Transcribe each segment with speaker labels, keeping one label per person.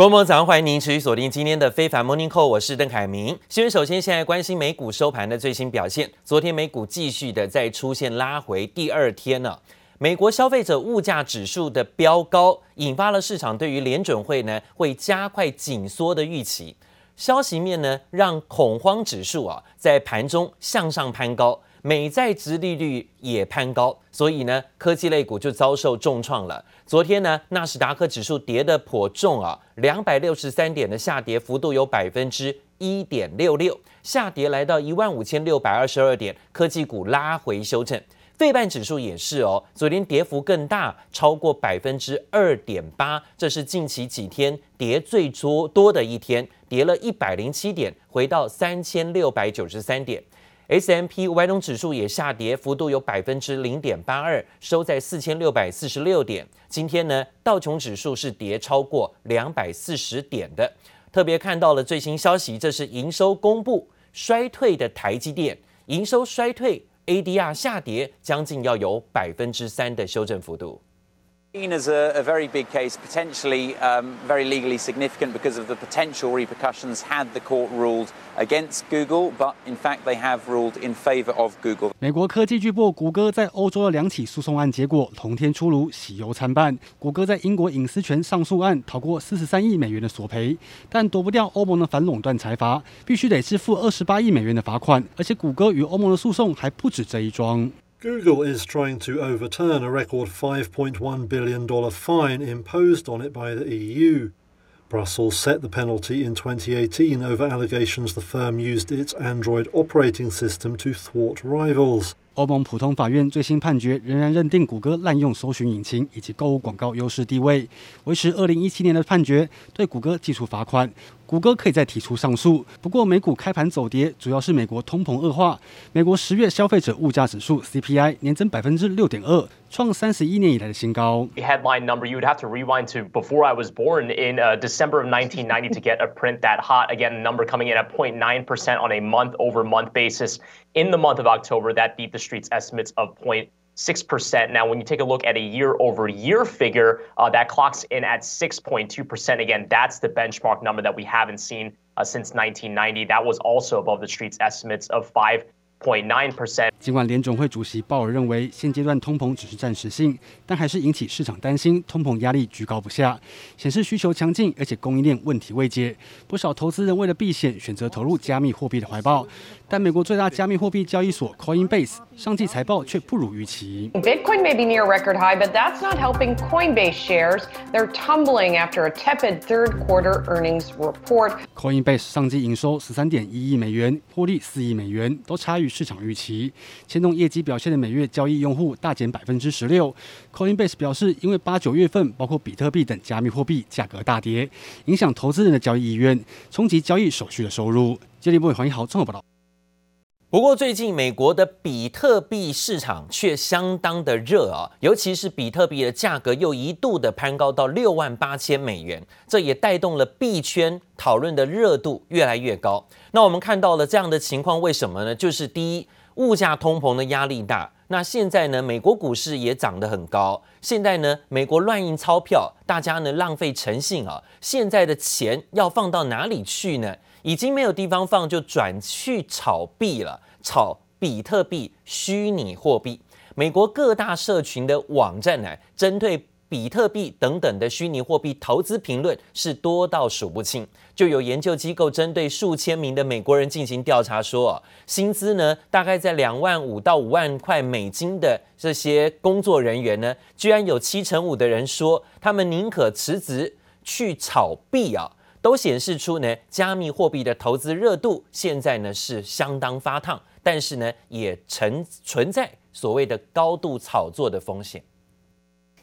Speaker 1: 国门早上欢迎您持续锁定今天的非凡 Morning Call，我是邓凯明。新闻首先现在关心美股收盘的最新表现。昨天美股继续的在出现拉回，第二天呢，美国消费者物价指数的飙高，引发了市场对于联准会呢会加快紧缩的预期。消息面呢让恐慌指数啊在盘中向上攀高。美债殖利率也攀高，所以呢，科技类股就遭受重创了。昨天呢，纳斯达克指数跌得颇重啊，两百六十三点的下跌幅度有百分之一点六六，下跌来到一万五千六百二十二点。科技股拉回修正，费半指数也是哦，昨天跌幅更大，超过百分之二点八，这是近期几天跌最多多的一天，跌了一百零七点，回到三千六百九十三点。S M P 五百种指数也下跌，幅度有百分之零点八二，收在四千六百四十六点。今天呢，道琼指数是跌超过两百四十点的。特别看到了最新消息，这是营收公布衰退的台积电，营收衰退，ADR 下跌将近要有百分之三的修正幅度。
Speaker 2: Seen as a, a very big case, potentially um, very legally significant because of the potential repercussions had the court ruled against Google, but in fact they have ruled in favor of Google.
Speaker 3: 美国科技巨擘谷歌在欧洲的两起诉讼案结果同天出炉，喜忧参半。谷歌在英国隐私权上诉案逃过四十三亿美元的索赔，但躲不掉欧盟的反垄断裁罚，必须得支付二十八亿美元的罚款。而且谷歌与欧盟的诉讼还不止这一桩。
Speaker 4: Google is trying to overturn a record $5.1 billion fine imposed on it by the EU. Brussels set the penalty in 2018 over allegations the firm used its Android operating system to thwart rivals.
Speaker 3: 欧盟普通法院最新判决仍然认定谷歌滥用搜寻引擎以及购物广告优势地位，维持二零一七年的判决，对谷歌计处罚款。 谷歌可以再提出上诉。不过美股开盘走跌，主要是美国通膨恶化。美国十月消费者物价指数 CPI 年增百分之六点二，创三十一年以来的新高。
Speaker 5: Headline number you would have to rewind to before I was born in December of 1990 to get a print that hot. Again, number coming in at 0.9 percent on a month-over-month basis. In the month of October, that beat the street's estimates of 0.6%. Now, when you take a look at a year-over-year figure, uh, that clocks in at 6.2%. Again, that's the benchmark number that we haven't seen uh, since 1990. That was also above the street's estimates of 5.
Speaker 3: 尽管联总会主席鲍尔认为现阶段通膨只是暂时性，但还是引起市场担心，通膨压力居高不下，显示需求强劲，而且供应链问题未解。不少投资人为了避险，选择投入加密货币的怀抱。但美国最大加密货币交易所 Coinbase 上季财报却不如预期。
Speaker 6: Bitcoin may be near record high, but that's not helping Coinbase shares. They're tumbling after a tepid third quarter earnings report.
Speaker 3: Coinbase 上季营收十三点一亿美元，获利四亿美元，都差于市场预期，牵动业绩表现的每月交易用户大减百分之十六。Coinbase 表示，因为八九月份包括比特币等加密货币价格大跌，影响投资人的交易意愿，冲击交易手续的收入。接力部黄一豪综合报道。
Speaker 1: 不过最近美国的比特币市场却相当的热啊，尤其是比特币的价格又一度的攀高到六万八千美元，这也带动了币圈讨论的热度越来越高。那我们看到了这样的情况，为什么呢？就是第一，物价通膨的压力大。那现在呢，美国股市也涨得很高。现在呢，美国乱印钞票，大家呢浪费诚信啊。现在的钱要放到哪里去呢？已经没有地方放，就转去炒币了，炒比特币、虚拟货币。美国各大社群的网站呢，针对比特币等等的虚拟货币投资评论是多到数不清。就有研究机构针对数千名的美国人进行调查，说，薪资呢大概在两万五到五万块美金的这些工作人员呢，居然有七成五的人说，他们宁可辞职去炒币啊。都显示出呢，加密货币的投资热度现在呢是相当发烫，但是呢也存存在所谓的高度炒作的风险。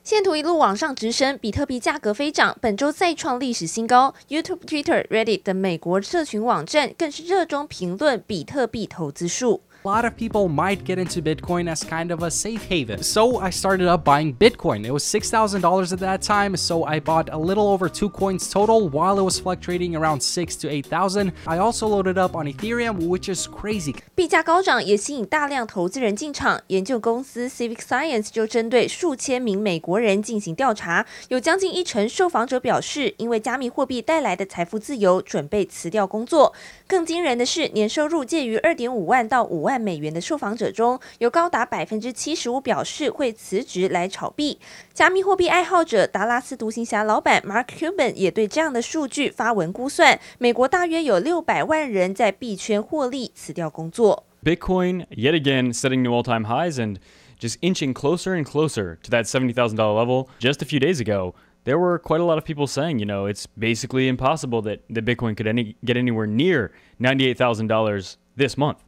Speaker 7: 线图一路往上直升，比特币价格飞涨，本周再创历史新高。YouTube、Twitter、Reddit 等美国社群网站更是热衷评论比特币投资数。
Speaker 8: A lot of people might get into Bitcoin as kind of a safe haven. So I started up buying Bitcoin. It was $6,000 at that time, so I bought a little over two coins total while it was fluctuating around six to 8,000. I also loaded up on Ethereum, which is crazy.
Speaker 7: 币价高涨也吸引大量投资人进场。研究公司 Civic Science 就针对数千名美国人进行调查，有将近一成受访者表示，因为加密货币带来的财富自由，准备辞掉工作。更惊人的是，年收入介于二点五万到五万 美元的受访者中，有高达百分之七十五表示会辞职来炒币。加密货币爱好者达拉斯独行侠老板 Mark Cuban 也对这样的数据发文估算，美国大约有六百万人在币圈获利，辞掉工作。
Speaker 9: Bitcoin yet again setting new all-time highs and just inching closer and closer to that $70,000 level. Just a few days ago, there were quite a lot of people saying, you know, it's basically impossible that, that Bitcoin could any, get anywhere near $98,000 this month.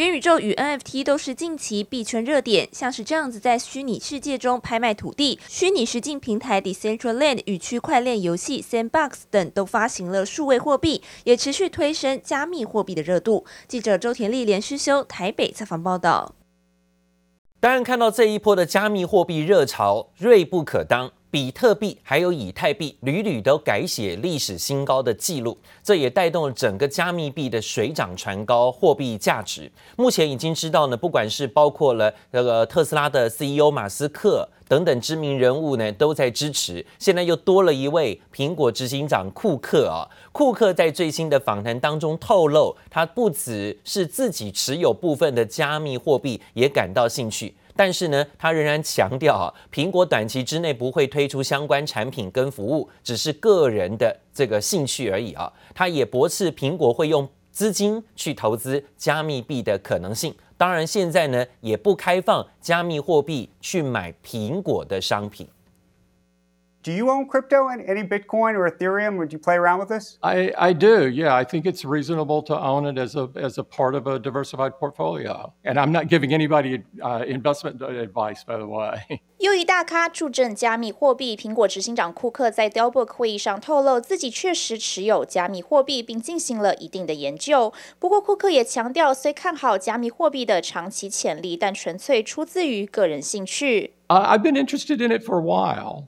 Speaker 7: 元宇宙与 NFT 都是近期币圈热点，像是这样子在虚拟世界中拍卖土地，虚拟实境平台 Decentraland 与区块链游戏 Sandbox 等都发行了数位货币，也持续推升加密货币的热度。记者周田丽连诗修台北采访报道。
Speaker 1: 当然，看到这一波的加密货币热潮，锐不可当。比特币还有以太币屡屡都改写历史新高的记录，这也带动了整个加密币的水涨船高，货币价值。目前已经知道呢，不管是包括了那个特斯拉的 CEO 马斯克等等知名人物呢，都在支持。现在又多了一位苹果执行长库克啊，库克在最新的访谈当中透露，他不只是自己持有部分的加密货币，也感到兴趣。但是呢，他仍然强调啊，苹果短期之内不会推出相关产品跟服务，只是个人的这个兴趣而已啊。他也驳斥苹果会用资金去投资加密币的可能性。当然，现在呢也不开放加密货币去买苹果的商品。
Speaker 10: Do you own crypto and any Bitcoin or Ethereum? Would you play around with this?
Speaker 11: I, I do. Yeah, I think it's reasonable to own it as a as a part of a diversified portfolio. And I'm not giving anybody uh, investment advice, by the way.
Speaker 12: 又一大咖助阵加密货币，苹果执行长库克在 Dell Book 会议上透露，自己确实持有加密货币，并进行了一定的研究。不过，库克也强调，虽看好加密货币的长期潜力，但纯粹出自于个人兴趣。
Speaker 11: Uh, I've been interested in it for a while.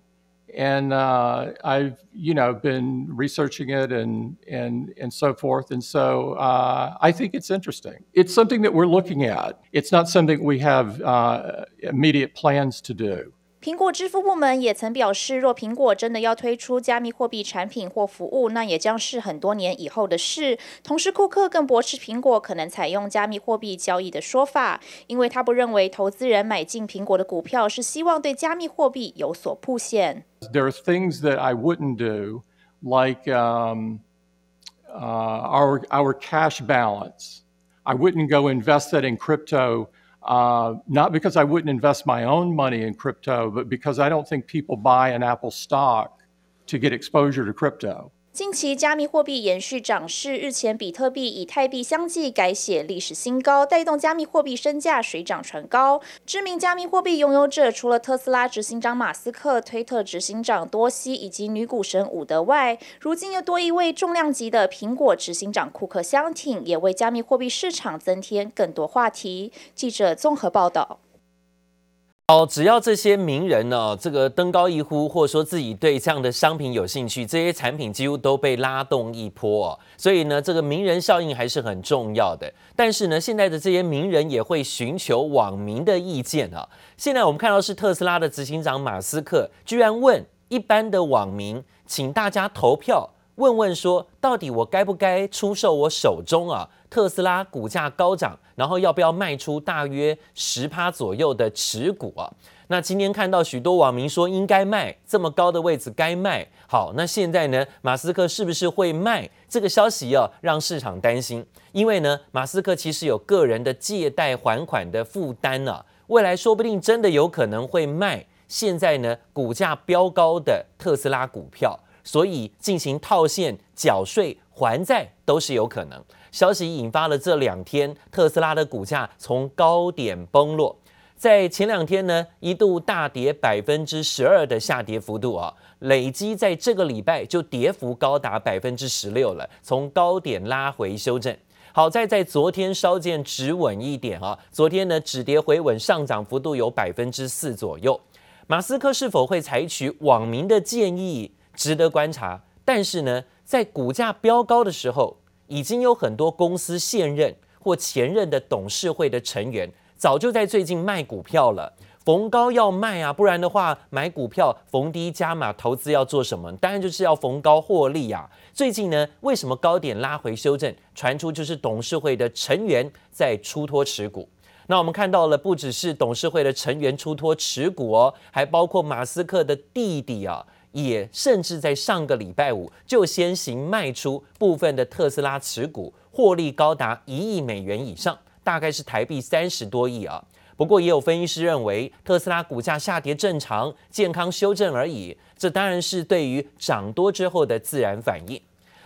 Speaker 11: and uh, I've you know been researching it and and and so forth, and so uh, I think it's interesting. It's something that we're looking at. It's not something we have uh, immediate plans to do.
Speaker 12: 苹果支付部门也曾表示，若苹果真的要推出加密货币产品或服务，那也将是很多年以后的事。同时，库克更驳斥苹果可能采用加密货币交易的说法，因为他不认为投资人买进苹果的股票是希望对加密货币有所曝险。
Speaker 11: There are things that I wouldn't do, like um, uh, our our cash balance. I wouldn't go invest that in crypto. Uh, not because I wouldn't invest my own money in crypto, but because I don't think people buy an Apple stock to get exposure to crypto.
Speaker 12: 近期加密货币延续涨势，日前比特币、以太币相继改写历史新高，带动加密货币身价水涨船高。知名加密货币拥有者除了特斯拉执行长马斯克、推特执行长多西以及女股神伍德外，如今又多一位重量级的苹果执行长库克相挺，也为加密货币市场增添更多话题。记者综合报道。
Speaker 1: 哦，只要这些名人呢，这个登高一呼，或者说自己对这样的商品有兴趣，这些产品几乎都被拉动一波。所以呢，这个名人效应还是很重要的。但是呢，现在的这些名人也会寻求网民的意见啊。现在我们看到是特斯拉的执行长马斯克，居然问一般的网民，请大家投票。问问说，到底我该不该出售我手中啊特斯拉股价高涨，然后要不要卖出大约十趴左右的持股啊？那今天看到许多网民说应该卖，这么高的位置该卖。好，那现在呢，马斯克是不是会卖？这个消息啊，让市场担心，因为呢，马斯克其实有个人的借贷还款的负担、啊，未来说不定真的有可能会卖。现在呢，股价飙高的特斯拉股票。所以进行套现、缴税、还债都是有可能。消息引发了这两天特斯拉的股价从高点崩落，在前两天呢，一度大跌百分之十二的下跌幅度啊，累积在这个礼拜就跌幅高达百分之十六了，从高点拉回修正。好在在昨天稍见止稳一点啊，昨天呢止跌回稳，上涨幅度有百分之四左右。马斯克是否会采取网民的建议，值得观察。但是呢，在股价飙高的时候，已经有很多公司现任或前任的董事会的成员早就在最近卖股票了。逢高要卖啊，不然的话，买股票逢低加码投资要做什么？当然就是要逢高获利啊。最近呢，为什么高点拉回修正？传出就是董事会的成员在出脱持股。那我们看到了，不只是董事会的成员出脱持股哦，还包括马斯克的弟弟啊，也甚至在上个礼拜五就先行卖出部分的特斯拉持股，获利高达一亿美元以上，大概是台币三十多亿啊。不过，也有分析师认为，特斯拉股价下跌正常，健康修正而已。这当然是对于涨多之后的自然反应。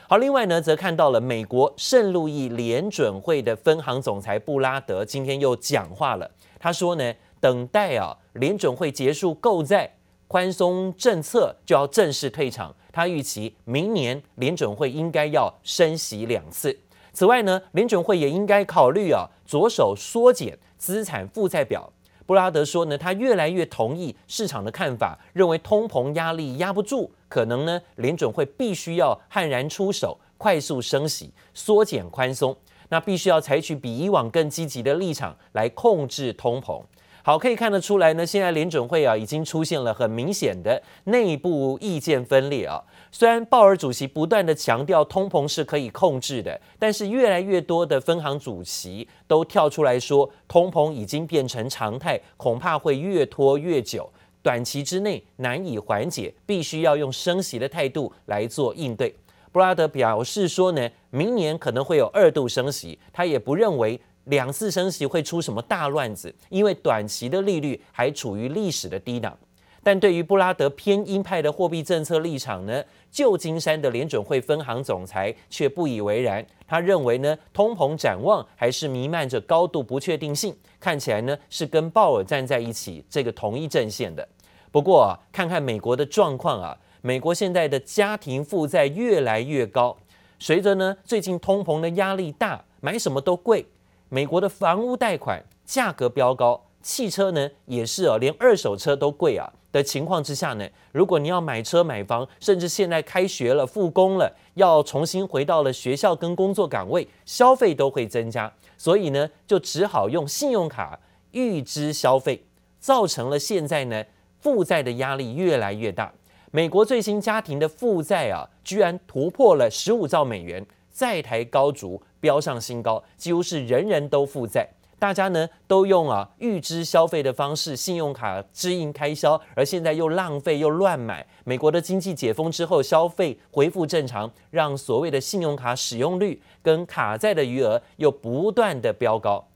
Speaker 1: 好，另外呢，则看到了美国圣路易联准会的分行总裁布拉德今天又讲话了。他说呢，等待啊联准会结束购债宽松政策，就要正式退场。他预期明年联准会应该要升息两次。此外呢，联准会也应该考虑啊，着手缩减。资产负债表，布拉德说呢，他越来越同意市场的看法，认为通膨压力压不住，可能呢联准会必须要悍然出手，快速升息，缩减宽松，那必须要采取比以往更积极的立场来控制通膨。好，可以看得出来呢，现在联准会啊已经出现了很明显的内部意见分裂啊。虽然鲍尔主席不断地强调通膨是可以控制的，但是越来越多的分行主席都跳出来说，通膨已经变成常态，恐怕会越拖越久，短期之内难以缓解，必须要用升息的态度来做应对。布拉德表示说呢，明年可能会有二度升息，他也不认为。两次升息会出什么大乱子？因为短期的利率还处于历史的低档。但对于布拉德偏鹰派的货币政策立场呢，旧金山的联准会分行总裁却不以为然。他认为呢，通膨展望还是弥漫着高度不确定性，看起来呢是跟鲍尔站在一起，这个同一阵线的。不过啊，看看美国的状况啊，美国现在的家庭负债越来越高，随着呢最近通膨的压力大，买什么都贵。美国的房屋贷款价格飙高，汽车呢也是啊，连二手车都贵啊的情况之下呢，如果你要买车买房，甚至现在开学了复工了，要重新回到了学校跟工作岗位，消费都会增加，所以呢就只好用信用卡预支消费，造成了现在呢负债的压力越来越大。美国最新家庭的负债啊，居然突破了十五兆美元，债台高筑。飙上新高，几乎是人人都负债，大家呢都用啊预支消费的方式，信用卡支应开销，而现在又浪费又乱买。美国的经济解封之后，消费恢复正常，让所谓的信用卡使用率跟卡债的余额又不断的飙高。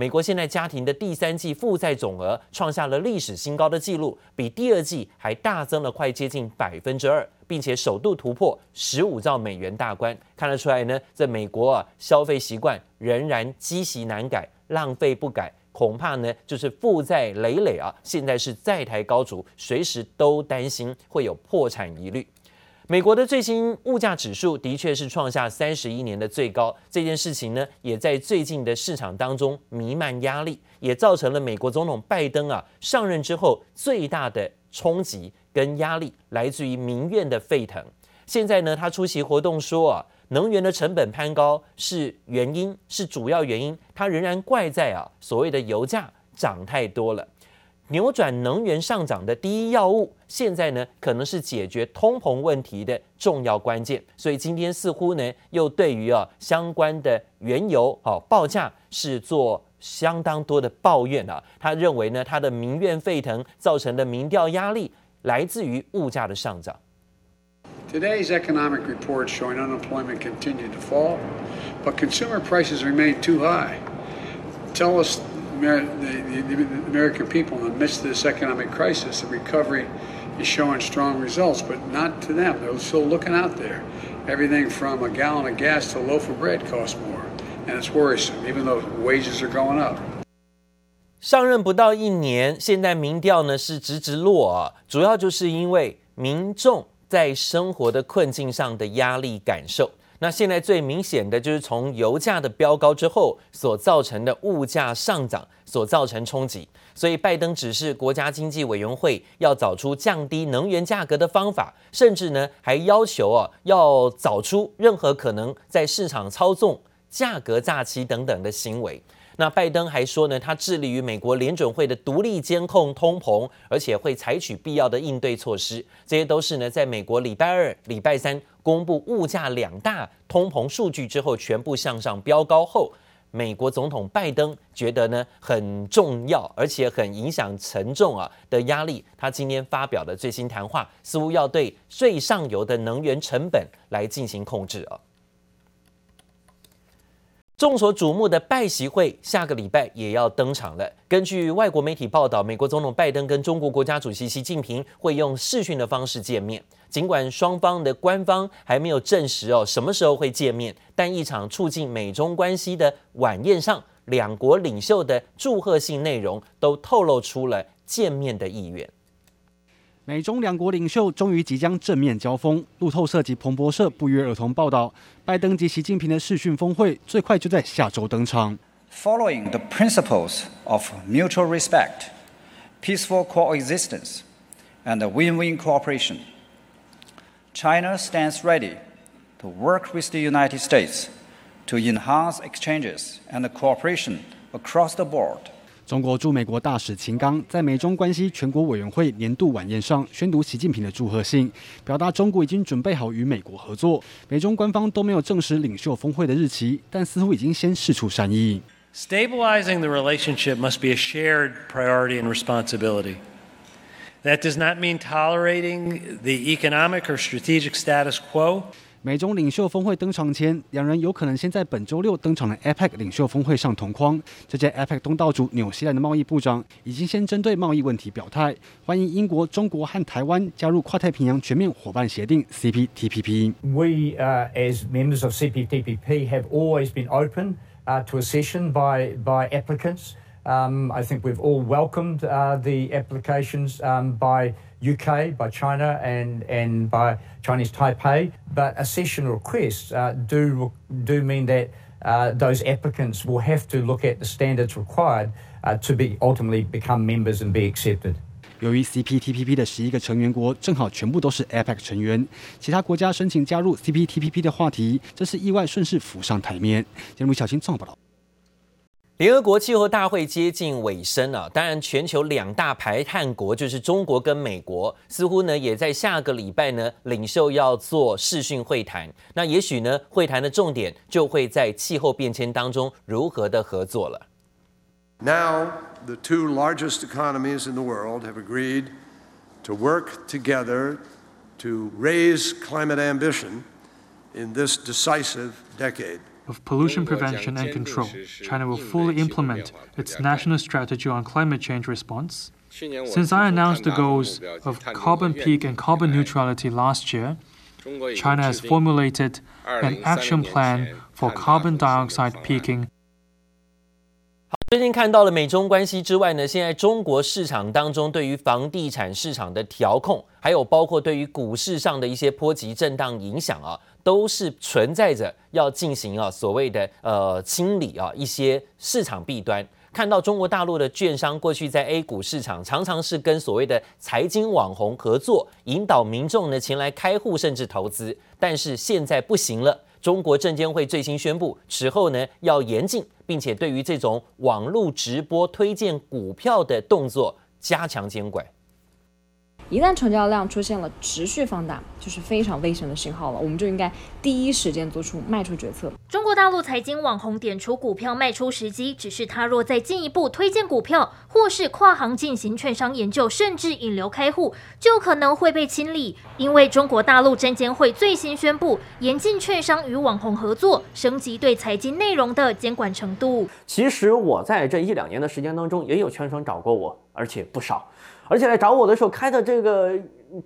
Speaker 1: 美国现在家庭的第三季负债总额创下了历史新高的纪录，比第二季还大增了快接近百分之二，并且首度突破十五兆美元大关。看得出来呢，在美国啊，消费习惯仍然积习难改，浪费不改，恐怕呢就是负债累累啊。现在是债台高筑，随时都担心会有破产疑虑。美国的最新物价指数的确是创下三十一年的最高，这件事情呢，也在最近的市场当中弥漫压力，也造成了美国总统拜登啊上任之后最大的冲击跟压力，来自于民怨的沸腾。现在呢，他出席活动说啊，能源的成本攀高是原因，是主要原因，他仍然怪在啊所谓的油价涨太多了。扭转能源上涨的第一要务，现在呢可能是解决通膨问题的重要关键。所以今天似乎呢又对于啊相关的原油啊报价是做相当多的抱怨啊。他认为呢他的民怨沸腾造成的民调压力来自于物价的上涨。
Speaker 13: Today's economic report showing unemployment continued to fall, but consumer prices remain too high. Tell us. The American people in the midst of this economic crisis, the recovery is showing strong results, but not to them. They're still looking out there. Everything from a gallon of gas to a loaf of bread costs more, and it's worrisome, even though wages are going up.
Speaker 1: 上任不到一年，现在民调呢是直直落啊，主要就是因为民众在生活的困境上的压力感受。 那现在最明显的就是从油价的飙高之后所造成的物价上涨所造成冲击，所以拜登指示国家经济委员会要找出降低能源价格的方法，甚至呢还要求啊要找出任何可能在市场操纵价格诈欺等等的行为。那拜登还说呢，他致力于美国联准会的独立监控通膨，而且会采取必要的应对措施。这些都是呢，在美国礼拜二、礼拜三公布物价两大通膨数据之后，全部向上飙高后，美国总统拜登觉得呢很重要，而且很影响沉重啊的压力。他今天发表的最新谈话，似乎要对最上游的能源成本来进行控制啊。众所瞩目的拜习会下个礼拜也要登场了。根据外国媒体报道，美国总统拜登跟中国国家主席习近平会用视讯的方式见面。尽管双方的官方还没有证实哦什么时候会见面，但一场促进美中关系的晚宴上，两国领袖的祝贺性内容都透露出了见面的意愿。
Speaker 3: 美中两国领袖终于即将正面交锋。路透社及彭博社不约而同报道，拜登及习近平的视讯峰会最快就在下周登场。
Speaker 14: Following the principles of mutual respect, peaceful coexistence, and win-win cooperation, China stands ready to work with the United States to enhance exchanges and cooperation across the board.
Speaker 3: 中国驻美国大使秦刚在美中关系全国委员会年度晚宴上宣读习近平的祝贺信，表达中国已经准备好与美国合作。美中官方都没有证实领袖峰会的日期，但似乎已经先释出善意。
Speaker 15: Stabilizing the relationship must be a shared priority and responsibility. That does not mean tolerating the economic or strategic status quo.
Speaker 3: 美中领袖峰会登场前，两人有可能先在本周六登场的 APEC 领袖峰会上同框。这届 APEC 东道主纽西兰的贸易部长已经先针对贸易问题表态，欢迎英国、中国和台湾加入跨太平洋全面伙伴协定 （CPTPP）。
Speaker 16: We, uh, as members of CPTPP, have always been open, uh, to accession by by applicants. Um, I think we've all welcomed, uh, the applications, um, by UK, by China, and, and by Chinese Taipei. But accession requests uh, do, do mean that uh, those applicants will have to look at the standards required uh, to be ultimately become members and be accepted.
Speaker 3: 由于 CPTPP 的十一个成员国正好全部都是 APEC 成员，其他国家申请加入 CPTPP 的话题，这是意外顺势浮上台面。节目小青综合报道。
Speaker 1: 联合国气候大会接近尾声啊，当然，全球两大排碳国就是中国跟美国，似乎呢也在下个礼拜呢，领袖要做视讯会谈。那也许呢，会谈的重点就会在气候变迁当中如何的合作了。
Speaker 17: Now, the two largest economies in the world have agreed to work together to raise climate ambition in this decisive decade.
Speaker 18: of pollution prevention and control, China will fully implement its national strategy on climate change response. Since I announced the goals of carbon peak and carbon neutrality last year, China has formulated an action plan for carbon dioxide peaking.
Speaker 1: 最近看到了美中关系之外呢，现在中国市场当中对于房地产市场的调控，还有包括对于股市上的一些波及震荡影响啊， 都是存在着要进行啊所谓的呃清理啊一些市场弊端。看到中国大陆的券商过去在 A 股市场常常是跟所谓的财经网红合作，引导民众呢前来开户甚至投资，但是现在不行了。中国证监会最新宣布，此后呢要严禁，并且对于这种网络直播推荐股票的动作加强监管。
Speaker 19: 一旦成交量出现了持续放大，就是非常危险的信号了，我们就应该第一时间做出卖出决策。
Speaker 20: 中国大陆财经网红点出股票卖出时机，只是他若再进一步推荐股票，或是跨行进行券商研究，甚至引流开户，就可能会被清理。因为中国大陆证监会最新宣布，严禁券商与网红合作，升级对财经内容的监管程度。
Speaker 21: 其实我在这一两年的时间当中，也有券商找过我，而且不少。而且来找我的时候开的这个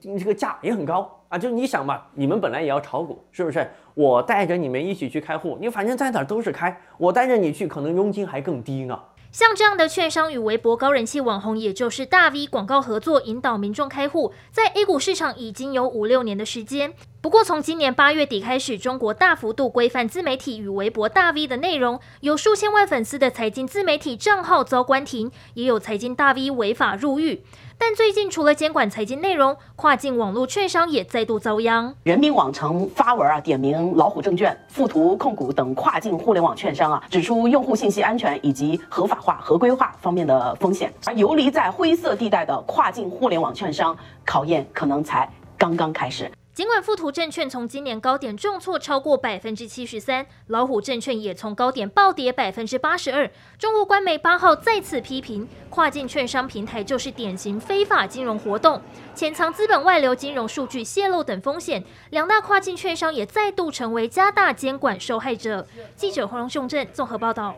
Speaker 21: 这个价也很高啊！就你想嘛，你们本来也要炒股，是不是？我带着你们一起去开户，你反正在哪都是开，我带着你去，可能佣金还更低呢。
Speaker 20: 像这样的券商与微博高人气网红，也就是大 V 广告合作，引导民众开户，在 A 股市场已经有五六年的时间。不过，从今年八月底开始，中国大幅度规范自媒体与微博大 V 的内容，有数千万粉丝的财经自媒体账号遭关停，也有财经大 V 违法入狱。但最近，除了监管财经内容，跨境网络券商也再度遭殃。
Speaker 22: 人民网曾发文啊，点名老虎证券、富途控股等跨境互联网券商啊，指出用户信息安全以及合法化、合规化方面的风险。而游离在灰色地带的跨境互联网券商，考验可能才刚刚开始。
Speaker 20: 尽管富途证券从今年高点重挫超过百分之七十三，老虎证券也从高点暴跌百分之八十二。中国官媒八号再次批评跨境券商平台就是典型非法金融活动，潜藏资本外流、金融数据泄露等风险。两大跨境券商也再度成为加大监管受害者。记者黄荣雄镇综合报道。